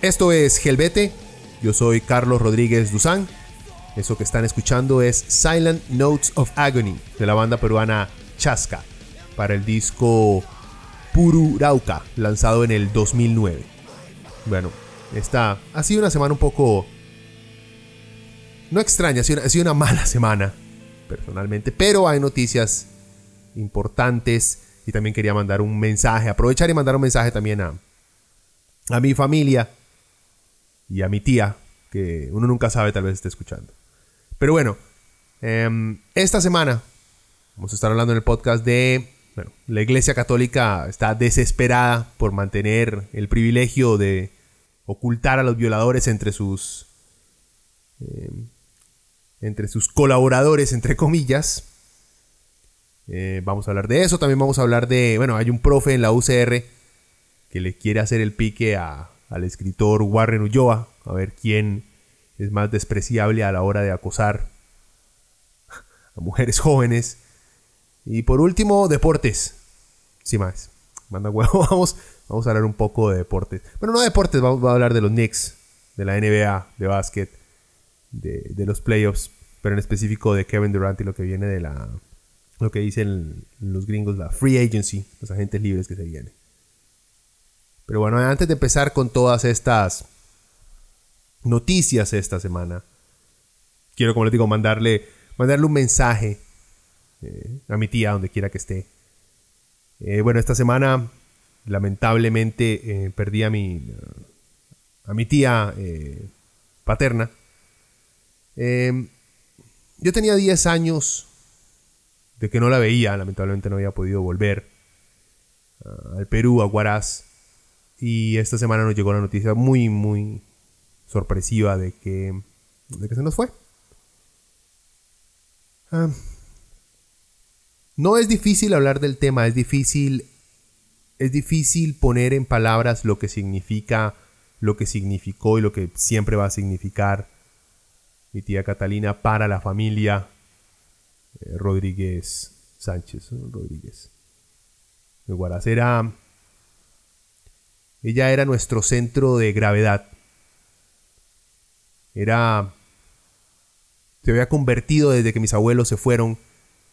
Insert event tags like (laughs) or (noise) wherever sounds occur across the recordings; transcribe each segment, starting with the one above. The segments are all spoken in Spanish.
Esto es Gelbete. Yo soy Carlos Rodríguez Duzán. Eso que están escuchando es Silent Notes of Agony de la banda peruana Chasca para el disco Pururauca, lanzado en el 2009. Bueno, esta ha sido una semana un poco. No extraña, ha sido una, ha sido una mala (laughs) semana, personalmente, pero hay noticias importantes y también quería mandar un mensaje, aprovechar y mandar un mensaje también a, a mi familia y a mi tía, que uno nunca sabe, tal vez esté escuchando. Pero bueno, em, esta semana vamos a estar hablando en el podcast de, bueno, la Iglesia Católica está desesperada por mantener el privilegio de ocultar a los violadores entre sus, em, entre sus colaboradores, entre comillas. Eh, vamos a hablar de eso, también vamos a hablar de, bueno, hay un profe en la UCR que le quiere hacer el pique a- al escritor Warren Ulloa, a ver quién es más despreciable a la hora de acosar a mujeres jóvenes. Y por último, deportes. Sí, más. Manda huevo. (laughs) Vamos, vamos a hablar un poco de deportes. Bueno, no de deportes, vamos a hablar de los Knicks, de la NBA, de básquet, de, de los playoffs, pero en específico de Kevin Durant y lo que viene de la. Lo que dicen los gringos, la free agency, los agentes libres que se vienen. Pero bueno, antes de empezar con todas estas noticias esta semana, quiero, como les digo, mandarle, mandarle un mensaje eh, a mi tía, donde quiera que esté. Eh, bueno, esta semana, lamentablemente, eh, perdí a mi, a mi tía eh, paterna. Yo tenía 10 años de que no la veía, lamentablemente no había podido volver ah, al Perú, a Huaraz. Y esta semana nos llegó la noticia muy, muy sorpresiva de que, de que se nos fue. Ah, no es difícil hablar del tema, es difícil, es difícil poner en palabras lo que significa, lo que significó y lo que siempre va a significar mi tía Catalina para la familia eh, Rodríguez Sánchez. Rodríguez. De Huaraz. Era, ella era nuestro centro de gravedad. Era. Se había convertido desde que mis abuelos se fueron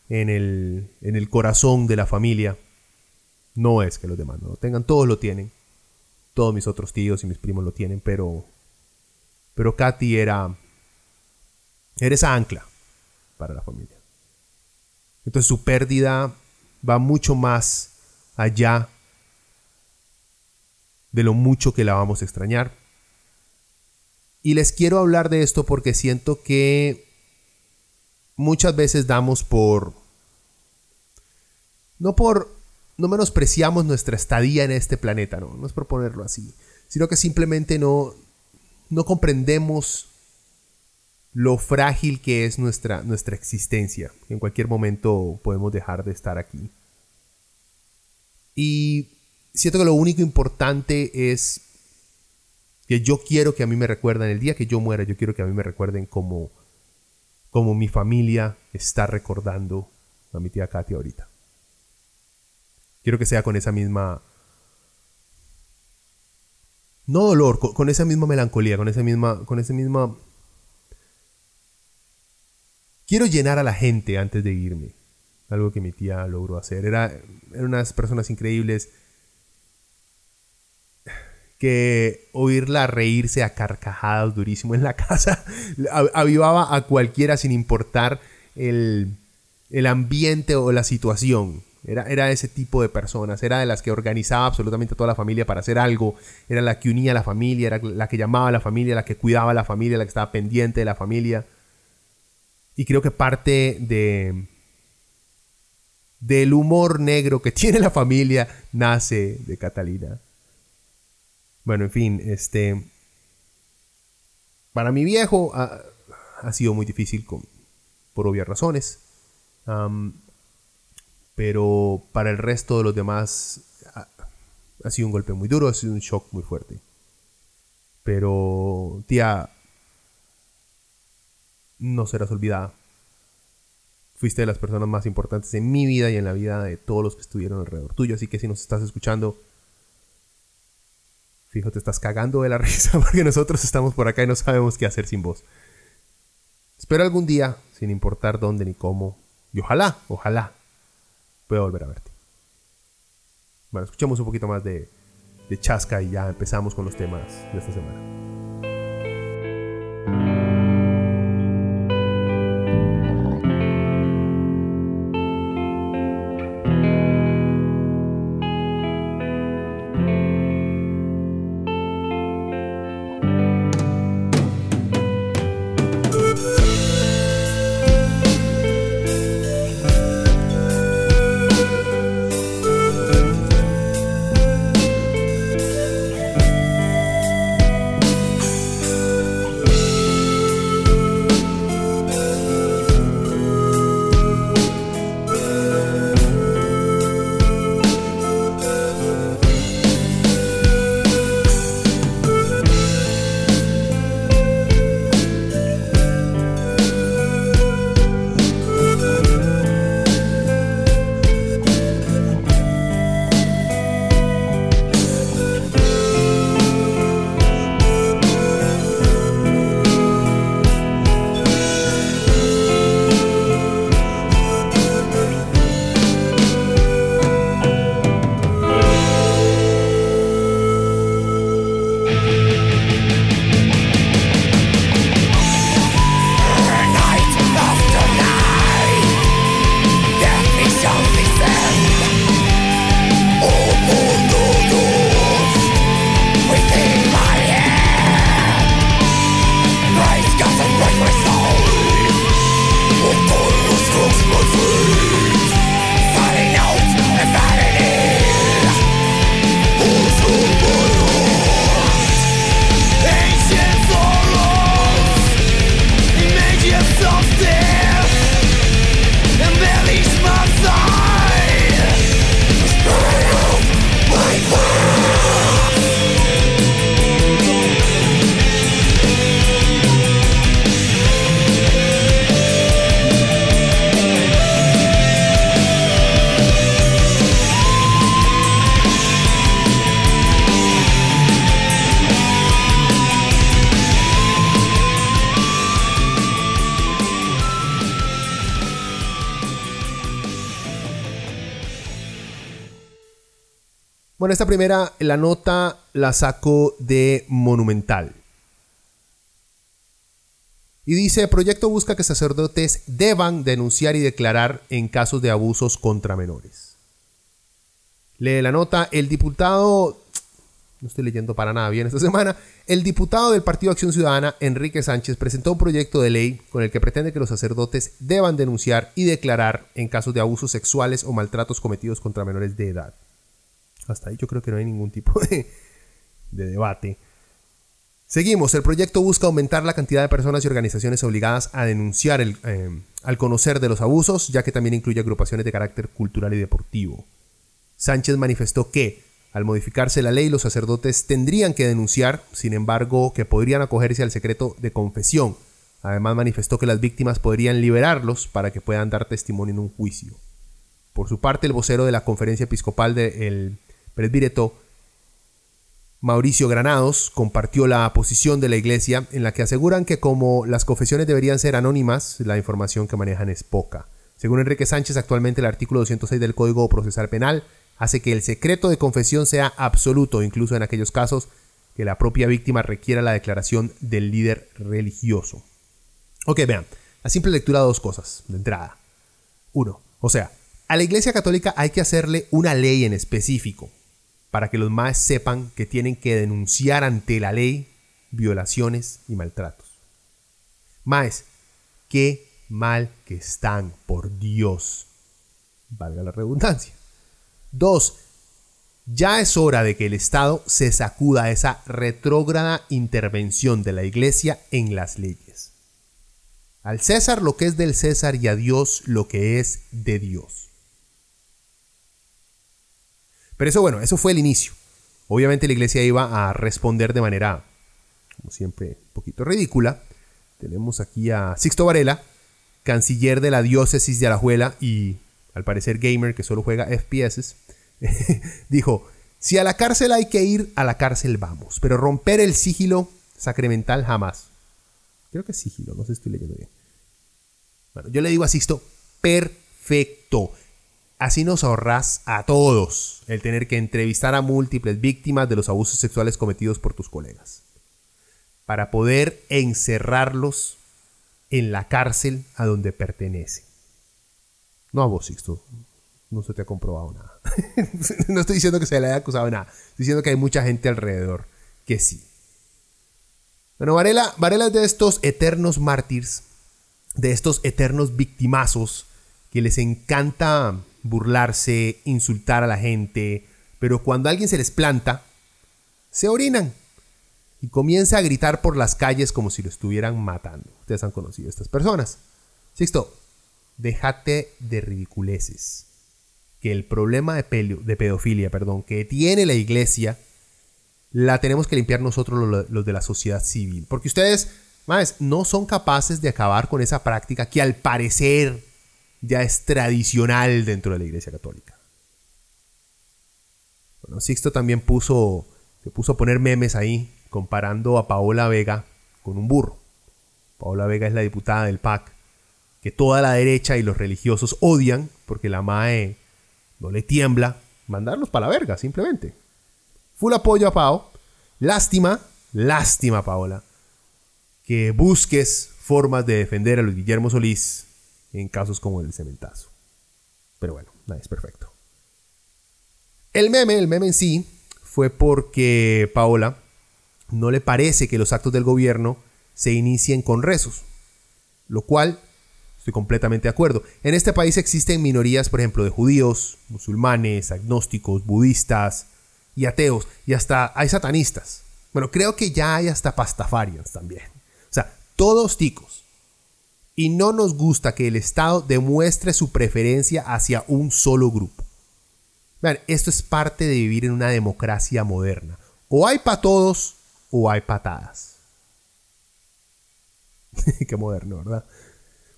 en el, en el corazón de la familia. No es que los demás no lo tengan, todos lo tienen. Todos mis otros tíos y mis primos lo tienen, pero. Pero Katy era. Era esa ancla para la familia. Entonces su pérdida va mucho más allá de lo mucho que la vamos a extrañar. Y les quiero hablar de esto porque siento que muchas veces damos por... No por... No menospreciamos nuestra estadía en este planeta, no, no es por ponerlo así, sino que simplemente no, no comprendemos lo frágil que es nuestra, nuestra existencia. En cualquier momento podemos dejar de estar aquí. Y siento que lo único importante es que yo quiero que a mí me recuerden, el día que yo muera, yo quiero que a mí me recuerden como, como mi familia está recordando a mi tía Katy ahorita. Quiero que sea con esa misma... No dolor, con, con esa misma melancolía, con esa misma... Con esa misma quiero llenar a la gente antes de irme. Algo que mi tía logró hacer. Era, eran unas personas increíbles que oírla reírse a carcajadas durísimo en la casa (laughs) a- avivaba a cualquiera sin importar el, el ambiente o la situación. Era, era ese tipo de personas, era de las que organizaba absolutamente toda la familia para hacer algo, era la que unía a la familia, era la que llamaba a la familia, la que cuidaba a la familia, la que estaba pendiente de la familia. Y creo que parte de del humor negro que (laughs) tiene la familia nace de Catalina. Bueno, en fin, este para mi viejo ha, ha sido muy difícil por obvias razones. Pero para el resto de los demás ha, ha sido un golpe muy duro, ha sido un shock muy fuerte. Pero, tía, no serás olvidada. Fuiste de las personas más importantes en mi vida y en la vida de todos los que estuvieron alrededor tuyo. Así que si nos estás escuchando, fijo, te estás cagando de la (laughs) risa porque nosotros estamos por acá y no sabemos qué hacer sin vos. Espero algún día, sin importar dónde ni cómo, y ojalá, ojalá, pueda volver a verte. Bueno, escuchemos un poquito más de, de Chasca y ya empezamos con los temas de esta semana. Esta primera, la nota la saco de Monumental. Y dice, proyecto busca que sacerdotes deban denunciar y declarar en casos de abusos contra menores. Lee la nota, el diputado, no estoy leyendo para nada bien esta semana, el diputado del Partido Acción Ciudadana, Enrique Sánchez, presentó un proyecto de ley con el que pretende que los sacerdotes deban denunciar y declarar en casos de abusos sexuales o maltratos cometidos contra menores de edad. Hasta ahí yo creo que no hay ningún tipo (laughs) de, de debate. Seguimos, el proyecto busca aumentar la cantidad de personas y organizaciones obligadas a denunciar eh, al conocer de los abusos, ya que también incluye agrupaciones de carácter cultural y deportivo. Sánchez manifestó que, al modificarse la ley, los sacerdotes tendrían que denunciar, sin embargo, que podrían acogerse al secreto de confesión. Además manifestó que las víctimas podrían liberarlos para que puedan dar testimonio en un juicio. Por su parte, el vocero de la conferencia episcopal del presbítero Mauricio Granados compartió la posición de la iglesia en la que aseguran que como las confesiones deberían ser anónimas, la información que manejan es poca. Según Enrique Sánchez, actualmente el artículo 206 del Código Procesal Penal hace que el secreto de confesión sea absoluto, incluso en aquellos casos que la propia víctima requiera la declaración del líder religioso. Ok, vean, a simple lectura dos cosas de entrada. Uno, o sea, A la Iglesia Católica hay que hacerle una ley en específico para que los más sepan que tienen que denunciar ante la ley violaciones y maltratos. Más, qué mal que están, por Dios. Valga la redundancia. Dos, ya es hora de que el Estado se sacuda esa retrógrada intervención de la Iglesia en las leyes. Al César lo que es del César y a Dios lo que es de Dios. Pero eso bueno, eso fue el inicio. Obviamente la iglesia iba a responder de manera, como siempre, un poquito ridícula. Tenemos aquí a Sixto Varela, canciller de la diócesis de Alajuela y al parecer gamer que solo juega FPS. (laughs) dijo, si a la cárcel hay que ir, a la cárcel vamos, pero romper el sigilo sacramental jamás. Creo que es sigilo, no sé si estoy leyendo bien. Bueno, yo le digo a Sixto, perfecto. Así nos ahorras a todos el tener que entrevistar a múltiples víctimas de los abusos sexuales cometidos por tus colegas. Para poder encerrarlos en la cárcel a donde pertenece. No a vos, Sixto. No se te ha comprobado nada. (laughs) no estoy diciendo que se le haya acusado nada. Estoy diciendo que hay mucha gente alrededor que sí. Bueno, Varela, Varela es de estos eternos mártires, de estos eternos victimazos que les encanta burlarse, insultar a la gente, pero cuando alguien se les planta, se orinan y comienza a gritar por las calles como si lo estuvieran matando. Ustedes han conocido a estas personas. Sixto, déjate de ridiculeces. Que el problema de, pedofilia, perdón, que tiene la iglesia, la tenemos que limpiar nosotros los, de la sociedad civil. Porque ustedes, más, no son capaces de acabar con esa práctica que al parecer ya es tradicional dentro de la Iglesia Católica. Bueno, Sixto también puso, se puso a poner memes ahí, comparando a Paola Vega con un burro. Paola Vega es la diputada del PAC, que toda la derecha y los religiosos odian porque la MAE no le tiembla mandarlos para la verga, simplemente. Full apoyo a Pao. Lástima, lástima, Paola, que busques formas de defender a los Guillermo Solís en casos como el cementazo. Pero bueno, nada es perfecto. El meme, el meme en sí, fue porque Paola no le parece que los actos del gobierno se inicien con rezos, lo cual estoy completamente de acuerdo. En este país existen minorías, por ejemplo, de judíos, musulmanes, agnósticos, budistas y ateos, y hasta hay satanistas. Bueno, creo que ya hay hasta pastafarians también. O sea, todos ticos y no nos gusta que el Estado demuestre su preferencia hacia un solo grupo. Vean, esto es parte de vivir en una democracia moderna. O hay para todos o hay patadas. (laughs) Qué moderno, ¿verdad?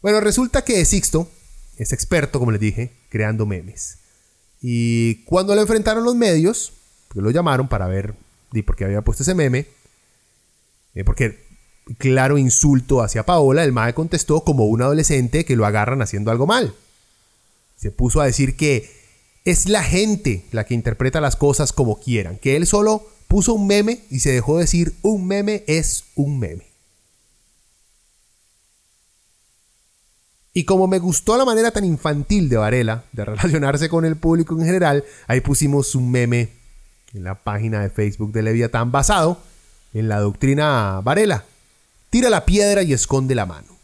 Bueno, resulta que Sixto es experto, como les dije, creando memes. Y cuando lo enfrentaron los medios, porque lo llamaron para ver por qué había puesto ese meme, eh, porque claro insulto hacia Paola, el mae contestó como un adolescente que lo agarran haciendo algo mal. Se puso a decir que es la gente la que interpreta las cosas como quieran, que él solo puso un meme y se dejó decir un meme es un meme. Y como me gustó la manera tan infantil de Varela de relacionarse con el público en general, ahí pusimos un meme en la página de Facebook de Leviatán basado en la doctrina Varela, Tira la piedra y esconde la mano.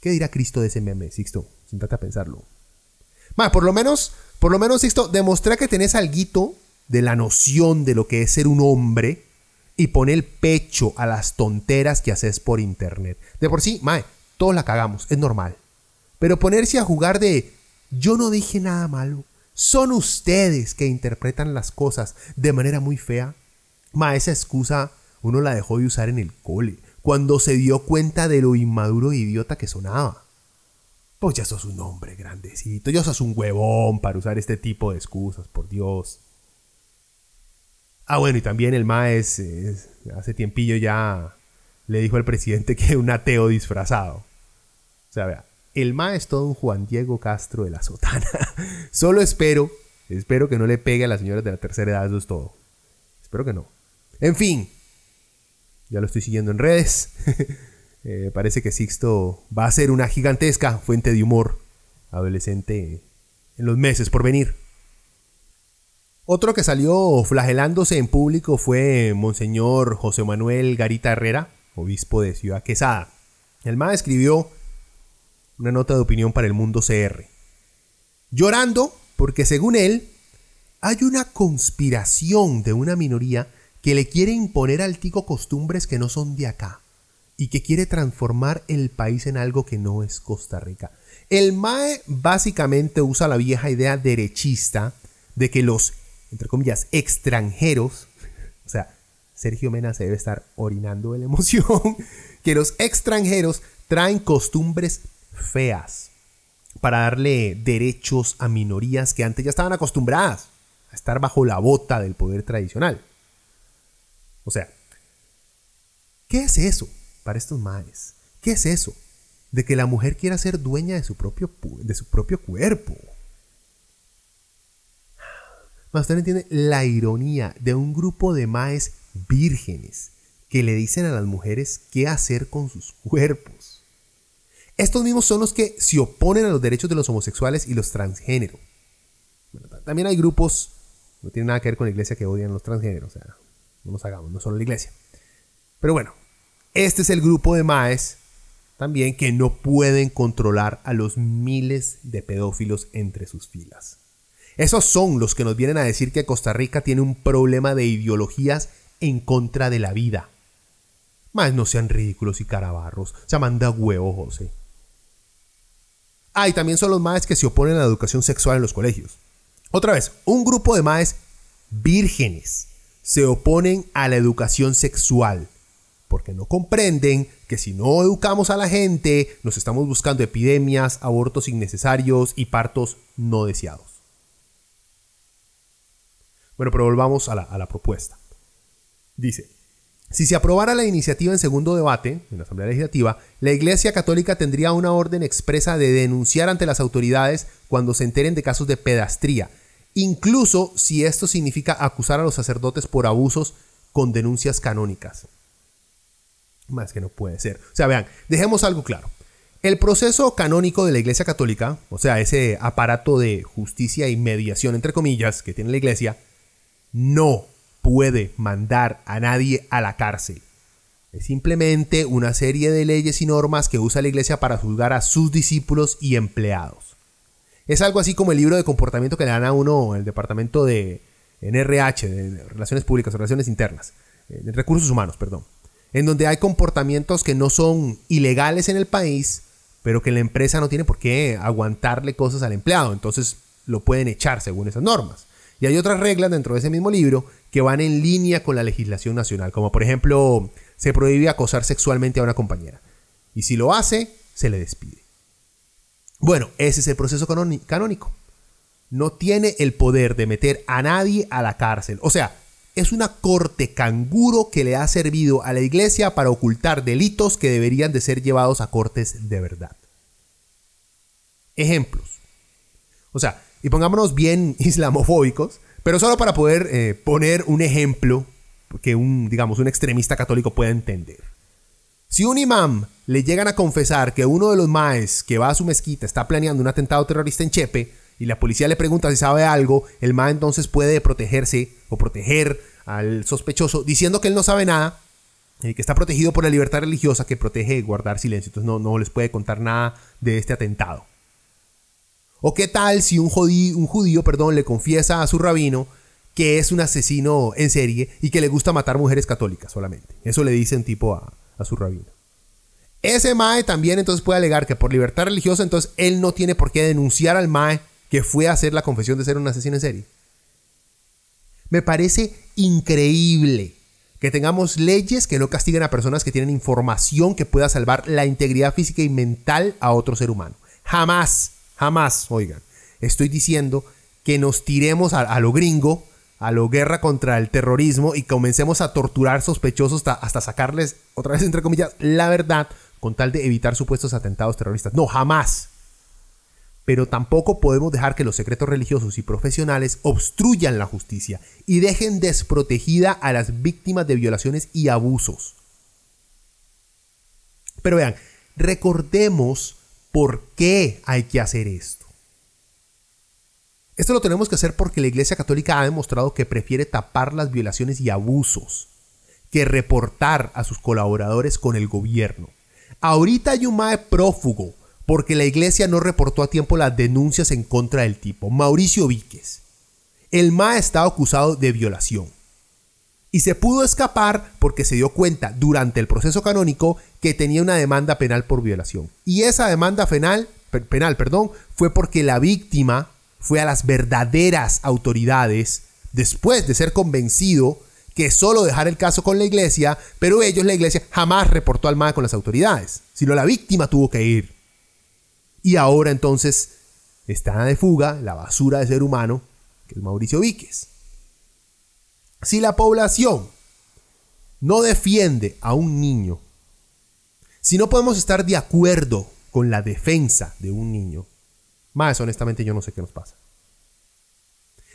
¿Qué dirá Cristo de ese meme, Sixto? Siéntate a pensarlo. por lo menos, por lo menos, Sixto, demuestra que tenés algo de la noción de lo que es ser un hombre y pone el pecho a las tonteras que haces por internet. De por sí, mae, todos la cagamos, es normal. Pero ponerse a jugar de yo no dije nada malo, son ustedes que interpretan las cosas de manera muy fea. Ma, esa excusa uno la dejó de usar en el cole, cuando se dio cuenta de lo inmaduro e idiota que sonaba. Pues ya sos un hombre grandecito, ya sos un huevón para usar este tipo de excusas, por Dios. Ah, bueno, y también el Maes hace tiempillo ya le dijo al presidente que un ateo disfrazado. O sea, vea, el Maes es todo un Juan Diego Castro de la sotana. (laughs) Solo espero, espero que no le pegue a las señoras de la tercera edad, eso es todo. Espero que no. En fin, ya lo estoy siguiendo en redes. (laughs) Eh, parece que Sixto va a ser una gigantesca fuente de humor adolescente en los meses por venir. Otro que salió flagelándose en público fue Monseñor José Manuel Garita Herrera, obispo de Ciudad Quesada. El MA escribió una nota de opinión para el mundo CR. Llorando porque según él hay una conspiración de una minoría que le quiere imponer al tico costumbres que no son de acá y que quiere transformar el país en algo que no es Costa Rica. El MAE básicamente usa la vieja idea derechista de que los entre comillas, extranjeros, (laughs) o sea, Sergio Mena se debe estar orinando de la emoción, (laughs) que los extranjeros traen costumbres feas para darle derechos a minorías que antes ya estaban acostumbradas a estar bajo la bota del poder tradicional. O sea, ¿qué es eso para estos maes? ¿Qué es eso de que la mujer quiera ser dueña de su propio, de su propio cuerpo? Mas usted entiende la ironía de un grupo de maes vírgenes que le dicen a las mujeres qué hacer con sus cuerpos. Estos mismos son los que se oponen a los derechos de los homosexuales y los transgéneros. también hay grupos, no tiene nada que ver con la iglesia, que odian a los transgéneros. O sea, no nos hagamos, no solo la iglesia. Pero bueno, este es el grupo de maes también que no pueden controlar a los miles de pedófilos entre sus filas. Esos son los que nos vienen a decir que Costa Rica tiene un problema de ideologías en contra de la vida. Más no sean ridículos y carabarros. Se manda huevo, José. Ah, y también son los maes que se oponen a la educación sexual en los colegios. Otra vez, un grupo de maes vírgenes se oponen a la educación sexual porque no comprenden que si no educamos a la gente, nos estamos buscando epidemias, abortos innecesarios y partos no deseados. Bueno, pero volvamos a la, propuesta. Dice, si se aprobara la iniciativa en segundo debate, en la Asamblea Legislativa, la Iglesia Católica tendría una orden expresa de denunciar ante las autoridades cuando se enteren de casos de pedastría, incluso si esto significa acusar a los sacerdotes por abusos con denuncias canónicas. Más que no puede ser. O sea, vean, dejemos algo claro. El proceso canónico de la Iglesia Católica, o sea, ese aparato de justicia y mediación, entre comillas, que tiene la Iglesia, no puede mandar a nadie a la cárcel. Es simplemente una serie de leyes y normas que usa la iglesia para juzgar a sus discípulos y empleados. Es algo así como el libro de comportamiento que le dan a uno el departamento de NRH, de Relaciones Públicas, Relaciones Internas, eh, de Recursos Humanos, perdón, en donde hay comportamientos que no son ilegales en el país, pero que la empresa no tiene por qué aguantarle cosas al empleado, entonces lo pueden echar según esas normas. Y hay otras reglas dentro de ese mismo libro que van en línea con la legislación nacional, como por ejemplo, se prohíbe acosar sexualmente a una compañera. Y si lo hace, se le despide. Bueno, ese es el proceso canónico. No tiene el poder de meter a nadie a la cárcel. O sea, es una corte canguro que le ha servido a la iglesia para ocultar delitos que deberían de ser llevados a cortes de verdad. Ejemplos. O sea, y pongámonos bien (laughs) islamofóbicos, pero solo para poder eh, poner un ejemplo que un, digamos, un extremista católico pueda entender. Si un imam le llegan a confesar que uno de los maes que va a su mezquita está planeando un atentado terrorista en Chepe y la policía le pregunta si sabe algo, el mae entonces puede protegerse o proteger al sospechoso diciendo que él no sabe nada, eh, que está protegido por la libertad religiosa que protege guardar silencio, entonces no, no les puede contar nada de este atentado. ¿O qué tal si un judío, un judío perdón, le confiesa a su rabino que es un asesino en serie y que le gusta matar mujeres católicas solamente? Eso le dice un tipo a, a su rabino. Ese Mae también entonces puede alegar que por libertad religiosa entonces él no tiene por qué denunciar al Mae que fue a hacer la confesión de ser un asesino en serie. Me parece increíble que tengamos leyes que no castiguen a personas que tienen información que pueda salvar la integridad física y mental a otro ser humano. Jamás Jamás, oigan, estoy diciendo que nos tiremos a, lo gringo, a lo guerra contra el terrorismo y comencemos a torturar sospechosos hasta, hasta sacarles, otra vez entre comillas, la verdad con tal de evitar supuestos atentados terroristas. No, jamás. Pero tampoco podemos dejar que los secretos religiosos y profesionales obstruyan la justicia y dejen desprotegida a las víctimas de violaciones y abusos. Pero vean, recordemos por qué hay que hacer esto. Esto lo tenemos que hacer porque la Iglesia Católica ha demostrado que prefiere tapar las violaciones y abusos que reportar a sus colaboradores con el gobierno. Ahorita hay un MAE prófugo porque la iglesia no reportó a tiempo las denuncias en contra del tipo, Mauricio Víquez. El MAE está acusado de violación. Y se pudo escapar porque se dio cuenta durante el proceso canónico que tenía una demanda penal por violación. Y esa demanda penal, penal perdón, fue porque la víctima fue a las verdaderas autoridades después de ser convencido que solo dejar el caso con la iglesia, pero ellos, la iglesia, jamás reportó al MAE con las autoridades, sino la víctima tuvo que ir. Y ahora entonces está de fuga la basura de ser humano, que es Mauricio Víquez. Si la población no defiende a un niño, si no podemos estar de acuerdo con la defensa de un niño, más honestamente yo no sé qué nos pasa.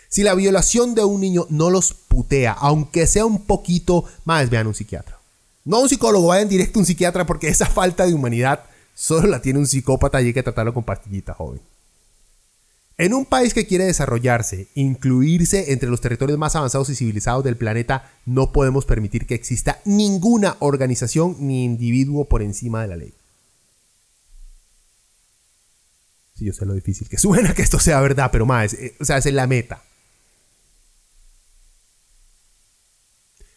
Si la violación de un niño no los putea, aunque sea un poquito, más vean un psiquiatra. No un psicólogo, vayan directo a un psiquiatra porque esa falta de humanidad solo la tiene un psicópata y hay que tratarlo con pastillita, joven. En un país que quiere desarrollarse, incluirse entre los territorios más avanzados y civilizados del planeta, no podemos permitir que exista ninguna organización ni individuo por encima de la ley. Sí, yo sé lo difícil que suena que esto sea verdad, pero más, eh, o sea, es la meta.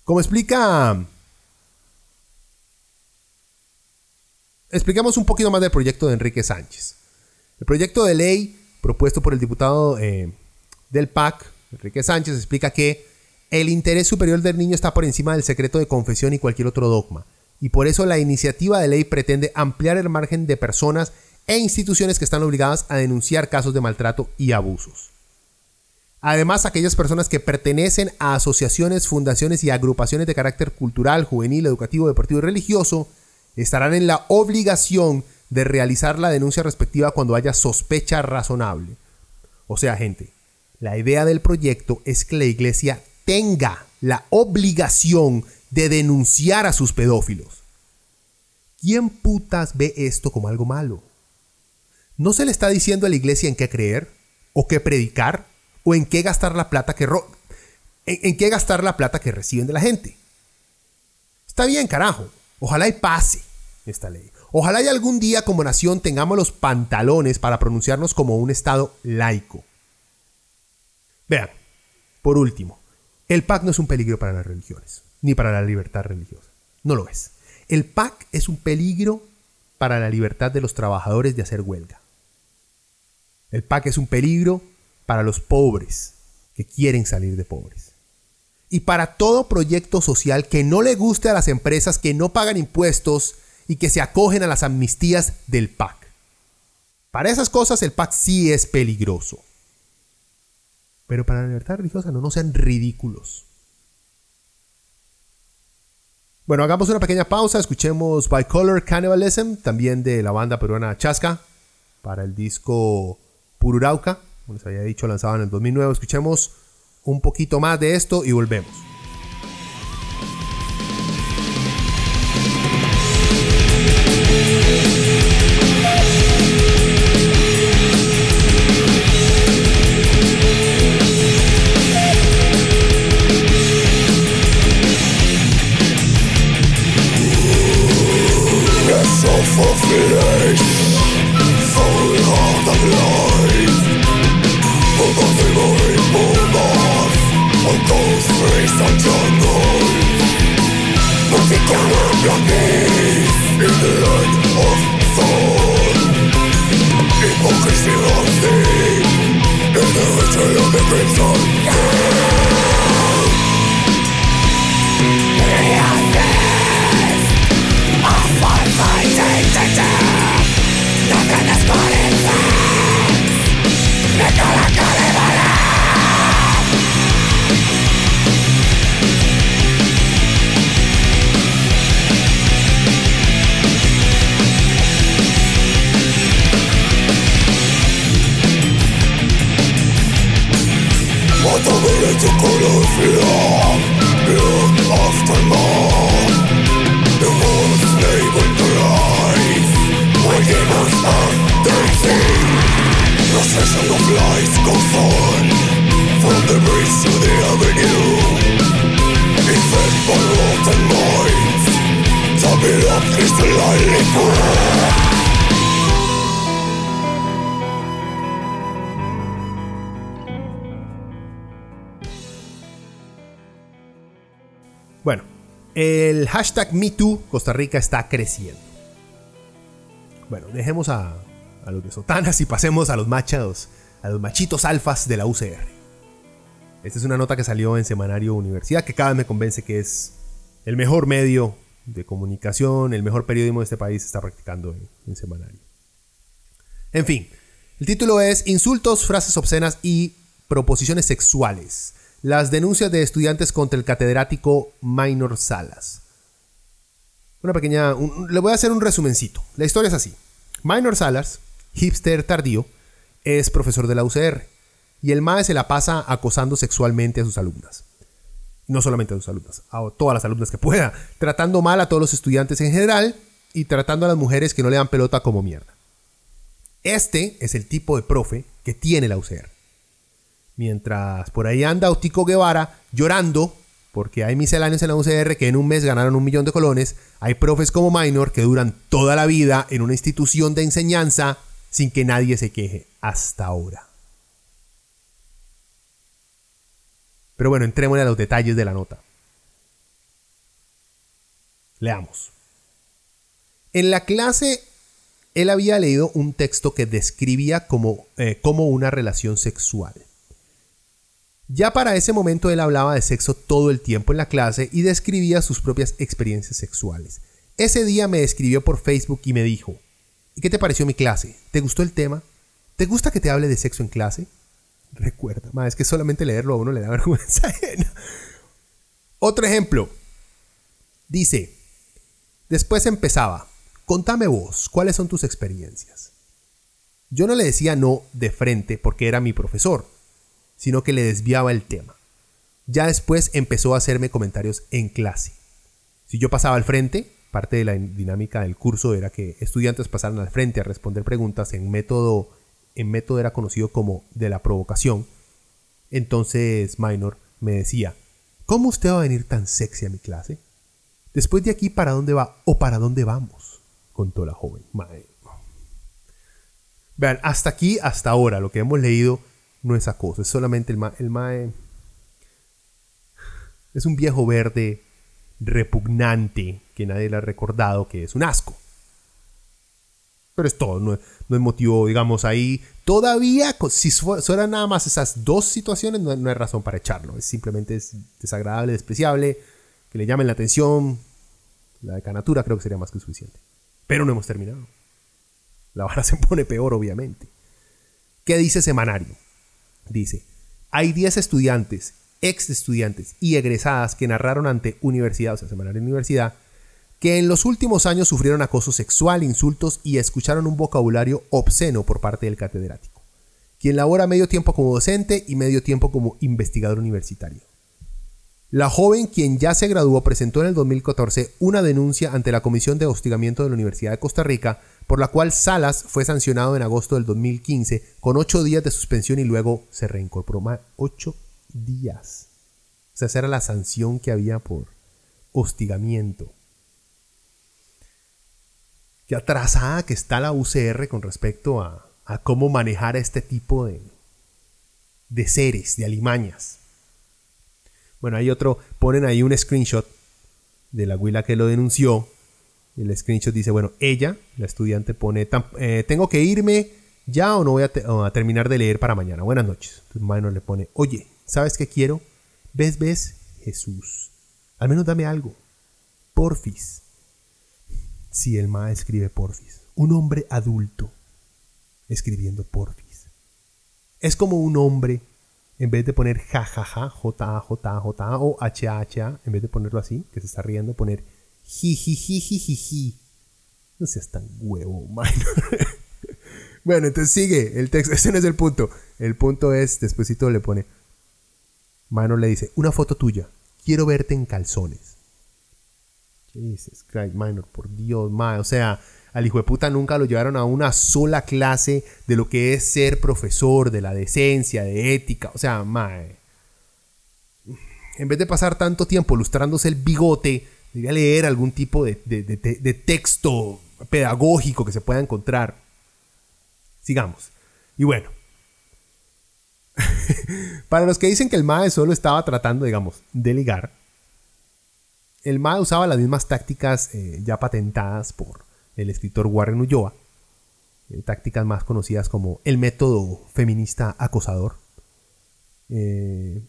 Como explica... Explicamos un poquito más del proyecto de Enrique Sánchez. El proyecto de ley propuesto por el diputado eh, del PAC, Enrique Sánchez, explica que el interés superior del niño está por encima del secreto de confesión y cualquier otro dogma, y por eso la iniciativa de ley pretende ampliar el margen de personas e instituciones que están obligadas a denunciar casos de maltrato y abusos. Además, aquellas personas que pertenecen a asociaciones, fundaciones y agrupaciones de carácter cultural, juvenil, educativo, deportivo y religioso estarán en la obligación de realizar la denuncia respectiva cuando haya sospecha razonable. O sea, gente, la idea del proyecto es que la iglesia tenga la obligación de denunciar a sus pedófilos. ¿Quién putas ve esto como algo malo? ¿No se le está diciendo a la iglesia en qué creer o qué predicar? o en qué gastar la plata que en, qué gastar la plata que reciben de la gente. Está bien, carajo. Ojalá y pase esta ley. Ojalá y algún día como nación tengamos los pantalones para pronunciarnos como un Estado laico. Vean, por último, el PAC no es un peligro para las religiones, ni para la libertad religiosa. No lo es. El PAC es un peligro para la libertad de los trabajadores de hacer huelga. El PAC es un peligro para los pobres que quieren salir de pobres. Y para todo proyecto social que no le guste a las empresas que no pagan impuestos y que se acogen a las amnistías del PAC. Para esas cosas el PAC sí es peligroso. Pero para la libertad religiosa no, no sean ridículos. Bueno, hagamos una pequeña pausa, escuchemos Bicolor Cannibalism, también de la banda peruana Chasca, para el disco Pururauca como les había dicho, lanzado en el 2009. Escuchemos un poquito más de esto y volvemos. El hashtag MeToo Costa Rica está creciendo. Bueno, dejemos a, los de sotanas y pasemos a los machos, a los machitos alfas de la UCR. Esta es una nota que salió en Semanario Universidad que cada vez me convence que es el mejor medio de comunicación, el mejor periodismo de este país está practicando en, en Semanario. En fin, el título es Insultos, frases obscenas y proposiciones sexuales las denuncias de estudiantes contra el catedrático Minor Salas. Una pequeña. le voy a hacer un resumencito. La historia es así: Minor Salas, hipster tardío, es profesor de la UCR. Y el MAE se la pasa acosando sexualmente a sus alumnas. No solamente a sus alumnas, a todas las alumnas que pueda. (laughs) Tratando mal a todos los estudiantes en general y tratando a las mujeres que no le dan pelota como mierda. Este es el tipo de profe que tiene la UCR. Mientras por ahí anda Otico Guevara llorando porque hay misceláneos en la UCR que en un mes ganaron un millón de colones. Hay profes como Minor que duran toda la vida en una institución de enseñanza sin que nadie se queje hasta ahora. Pero bueno, entrémosle a los detalles de la nota. Leamos. En la clase, él había leído un texto que describía como, eh, como una relación sexual. Ya para ese momento él hablaba de sexo todo el tiempo en la clase y describía sus propias experiencias sexuales. Ese día me escribió por Facebook y me dijo, ¿y qué te pareció mi clase? ¿Te gustó el tema? ¿Te gusta que te hable de sexo en clase? Recuerda, ma, es que solamente leerlo a uno le da (laughs) vergüenza Otro ejemplo. Dice, después empezaba, contame vos, ¿cuáles son tus experiencias? Yo no le decía no de frente porque era mi profesor sino que le desviaba el tema. Ya después empezó a hacerme comentarios en clase. Si yo pasaba al frente, parte de la dinámica del curso era que estudiantes pasaran al frente a responder preguntas en método, en método era conocido como de la provocación. Entonces Minor me decía, ¿cómo usted va a venir tan sexy a mi clase? Después de aquí, ¿para dónde va o para dónde vamos? Contó la joven. Vean, hasta aquí, hasta ahora, lo que hemos leído no es acoso, es solamente el, el mae. Es un viejo verde repugnante que nadie le ha recordado que es un asco. Pero es todo, no, es motivo, digamos, ahí. Todavía, si fueran nada más esas dos situaciones, no, hay razón para echarlo. Es simplemente es desagradable, despreciable, que le llamen la atención. La decanatura creo que sería más que suficiente. Pero no hemos terminado. La vara (laughs) se pone peor, obviamente. ¿Qué dice semanario? Dice, hay 10 estudiantes, ex estudiantes y egresadas que narraron ante universidad, o sea, semanario universidad, que en los últimos años sufrieron acoso sexual, insultos y escucharon un vocabulario obsceno por parte del catedrático, quien labora medio tiempo como docente y medio tiempo como investigador universitario. La joven, quien ya se graduó, presentó en el 2014 una denuncia ante la Comisión de Hostigamiento de la Universidad de Costa Rica por la cual Salas fue sancionado en agosto del 2015 con ocho días de suspensión y luego se reincorporó más ocho días. Esa era la sanción que había por hostigamiento. Qué atrasada que está la UCR con respecto a, cómo manejar a este tipo de, de seres, de alimañas. Bueno, hay otro, ponen ahí un screenshot de la huila que lo denunció el screenshot dice, bueno, ella, la estudiante, pone, eh, tengo que irme ya o no voy a, terminar de leer para mañana. Buenas noches. Entonces Minor le pone, oye, ¿sabes qué quiero? ¿Ves, ves? Jesús. Al menos dame algo. Porfis. Si el ma escribe porfis. Un hombre adulto escribiendo porfis. Es como un hombre, en vez de poner jajaja, j j j o h h en vez de ponerlo así, que se está riendo, poner Jijijijijiji. No seas tan huevo, (laughs) minor. bueno, entonces sigue el texto. Ese no es el punto. El punto es, despuésito le pone. Minor le dice, una foto tuya. Quiero verte en calzones. Jesus Christ, Minor, por Dios, ma. O sea, al hijo de puta nunca lo llevaron a una sola clase de lo que es ser profesor, de la decencia, de ética. O sea, ma. En vez de pasar tanto tiempo lustrándose el bigote debería leer algún tipo de texto pedagógico que se pueda encontrar. Sigamos. Y bueno. (laughs) Para los que dicen que el MAE solo estaba tratando, digamos, de ligar, el MAE usaba las mismas tácticas eh, ya patentadas por el escritor Warren Ulloa, tácticas más conocidas como el método feminista acosador. Eh,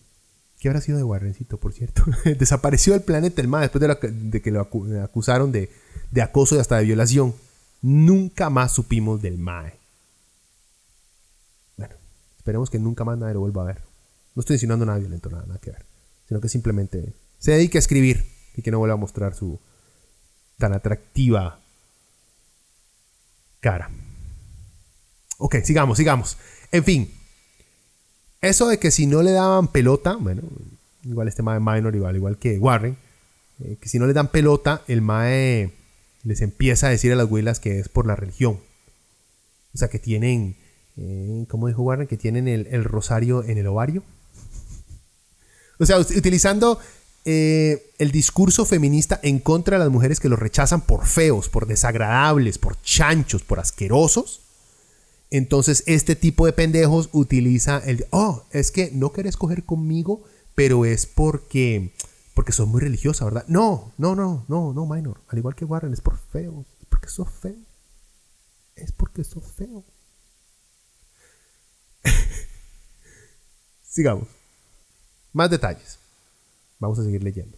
¿Qué habrá sido de Warrencito, por cierto? (laughs) Desapareció del planeta el MAE después de, que lo acu- acusaron de, de acoso y hasta de violación. Nunca más supimos del MAE. Bueno, esperemos que nunca más nadie lo vuelva a ver. No estoy insinuando nada violento, nada, nada que ver. Sino que simplemente se dedique a escribir y que no vuelva a mostrar su tan atractiva cara. Ok, sigamos, sigamos. En fin, eso de que si no le daban pelota, bueno, igual este Mae Minor, igual, igual que Warren, eh, que si no le dan pelota, el Mae les empieza a decir a las huilas que es por la religión. O sea, que tienen, eh, ¿cómo dijo Warren? Que tienen el, el rosario en el ovario. O sea, ut- utilizando eh, el discurso feminista en contra de las mujeres que los rechazan por feos, por desagradables, por chanchos, por asquerosos. Entonces, este tipo de pendejos utiliza el, oh, es que no querés coger conmigo, pero es porque, porque sos muy religiosa, ¿verdad? No, no, no, no, no, minor. Al igual que Warren, es por feos, es porque sos feo. Es porque sos feo. (laughs) Sigamos. Más detalles. Vamos a seguir leyendo.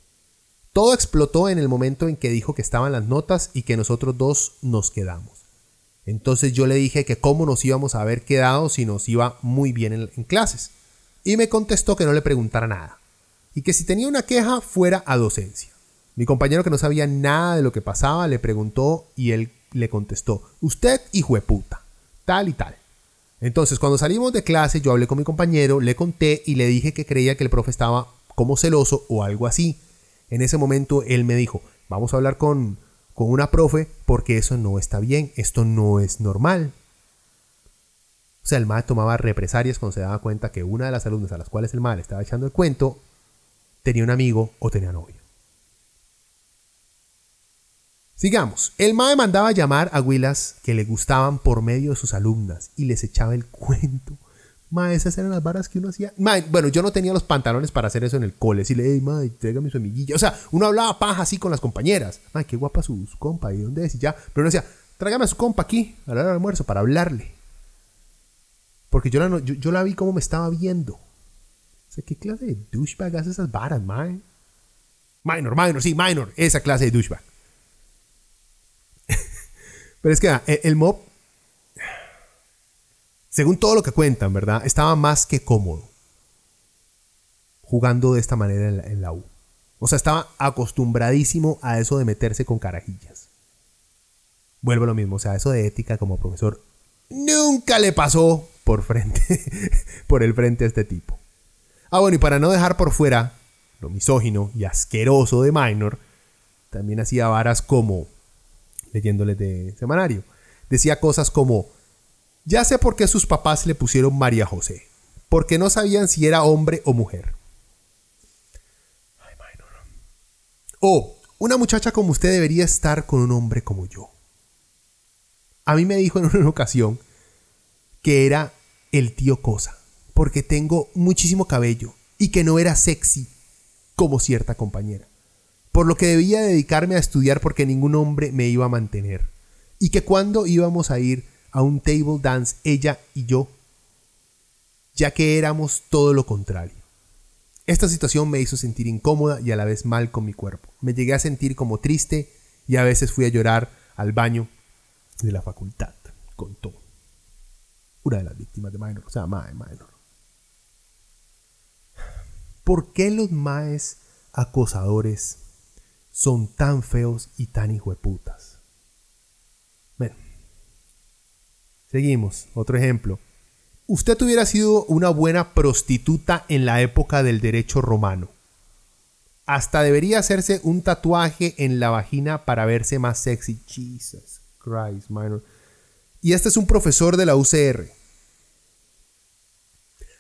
Todo explotó en el momento en que dijo que estaban las notas y que nosotros dos nos quedamos. Entonces yo le dije que cómo nos íbamos a haber quedado si nos iba muy bien en, clases. Y me contestó que no le preguntara nada. Y que si tenía una queja fuera a docencia. Mi compañero que no sabía nada de lo que pasaba le preguntó y él le contestó, usted hijo de puta, tal y tal. Entonces cuando salimos de clase yo hablé con mi compañero, le conté y le dije que creía que el profe estaba como celoso o algo así. En ese momento él me dijo, vamos a hablar con, con una profe porque eso no está bien, esto no es normal. O sea, el MAE tomaba represalias cuando se daba cuenta que una de las alumnas a las cuales el MAE estaba echando el cuento tenía un amigo o tenía novio. Sigamos. El MAE mandaba llamar a Willas que le gustaban por medio de sus alumnas y les echaba el cuento. Ma, esas eran las varas que uno hacía. Ma, bueno, yo no tenía los pantalones para hacer eso en el cole. Decirle, hey, ma, tráigame su amiguilla. O sea, uno hablaba paja así con las compañeras. Ma, qué guapa su, su compa. ¿Y dónde es? Y ya. Pero uno decía, tráigame a su compa aquí, a la hora del almuerzo, para hablarle. Porque yo la, yo, yo la vi como me estaba viendo. O sea, ¿qué clase de douchebag hace esas varas, mae? Minor, minor, sí, minor. Esa clase de douchebag. (laughs) Pero es que el, el mob, según todo lo que cuentan, ¿verdad? Estaba más que cómodo jugando de esta manera en la, U. O sea, estaba acostumbradísimo a eso de meterse con carajillas. Vuelvo a lo mismo, o sea, eso de ética como profesor nunca le pasó por frente, (laughs) por el frente a este tipo. Ah, bueno, y para no dejar por fuera lo misógino y asqueroso de Minor, también hacía varas como, leyéndoles de semanario, decía cosas como, ya sé por qué sus papás le pusieron María José, porque no sabían si era hombre o mujer. O, una muchacha como usted debería estar con un hombre como yo. A mí me dijo en una ocasión que era el tío Cosa, porque tengo muchísimo cabello y que no era sexy como cierta compañera. Por lo que debía dedicarme a estudiar porque ningún hombre me iba a mantener. Y que cuando íbamos a ir a un table dance, ella y yo, ya que éramos todo lo contrario. Esta situación me hizo sentir incómoda y a la vez mal con mi cuerpo. Me llegué a sentir como triste y a veces fui a llorar al baño de la facultad, contó una de las víctimas de Minor, o sea, Mae Minor. ¿Por qué los maes acosadores son tan feos y tan hijueputas? Bueno, seguimos. Otro ejemplo. Usted hubiera sido una buena prostituta en la época del derecho romano. Hasta debería hacerse un tatuaje en la vagina para verse más sexy. Jesus Christ, minor. Y este es un profesor de la UCR.